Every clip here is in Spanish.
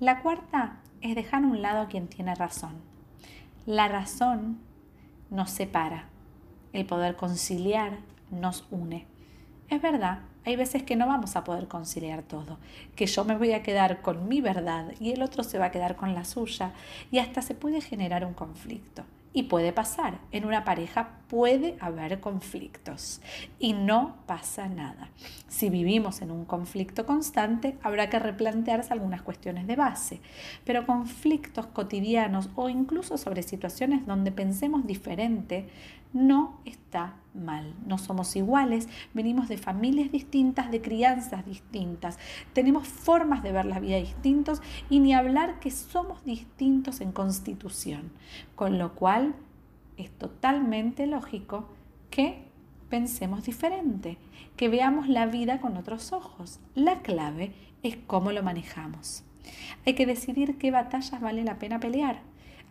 La cuarta es dejar a un lado a quien tiene razón. La razón nos separa, el poder conciliar nos une. Es verdad, hay veces que no vamos a poder conciliar todo, que yo me voy a quedar con mi verdad y el otro se va a quedar con la suya y hasta se puede generar un conflicto. Y puede pasar, en una pareja puede haber conflictos y no pasa nada. Si vivimos en un conflicto constante, habrá que replantearse algunas cuestiones de base, pero conflictos cotidianos o incluso sobre situaciones donde pensemos diferente no está mal. No somos iguales, venimos de familias distintas, de crianzas distintas, tenemos formas de ver la vida distintos y ni hablar que somos distintos en constitución. Con lo cual es totalmente lógico que pensemos diferente, que veamos la vida con otros ojos. La clave es cómo lo manejamos. Hay que decidir qué batallas vale la pena pelear.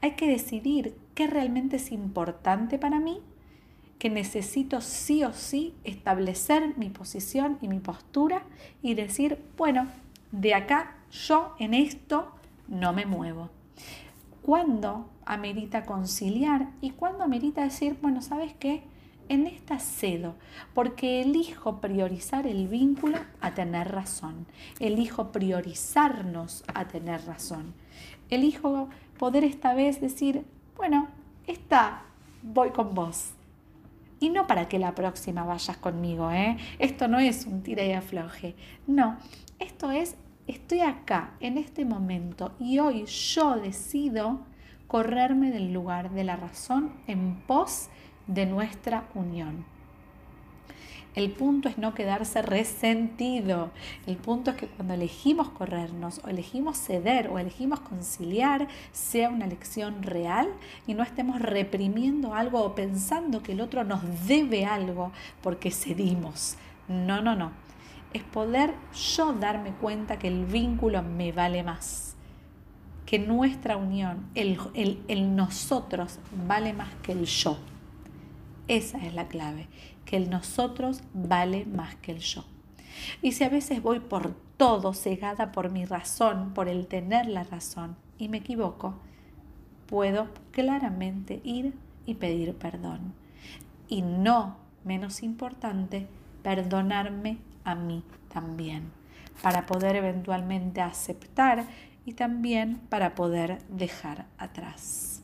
Hay que decidir qué realmente es importante para mí que necesito sí o sí establecer mi posición y mi postura y decir, bueno, de acá yo en esto no me muevo. ¿Cuándo amerita conciliar y cuándo amerita decir, bueno, ¿sabes qué? En esta cedo, porque elijo priorizar el vínculo a tener razón. Elijo priorizarnos a tener razón. Elijo poder esta vez decir, bueno, esta voy con vos y no para que la próxima vayas conmigo, ¿eh? Esto no es un tira y afloje. No, esto es, estoy acá, en este momento, y hoy yo decido correrme del lugar de la razón en pos de nuestra unión. El punto es no quedarse resentido. El punto es que cuando elegimos corrernos o elegimos ceder o elegimos conciliar, sea una elección real y no estemos reprimiendo algo o pensando que el otro nos debe algo porque cedimos. No, no, no. Es poder yo darme cuenta que el vínculo me vale más que nuestra unión, el, el, nosotros vale más que el yo. Esa es la clave, que el nosotros vale más que el yo. Y si a veces voy por todo cegada por mi razón, por el tener la razón, y me equivoco, puedo claramente ir y pedir perdón. Y no menos importante, perdonarme a mí también, para poder eventualmente aceptar y también para poder dejar atrás.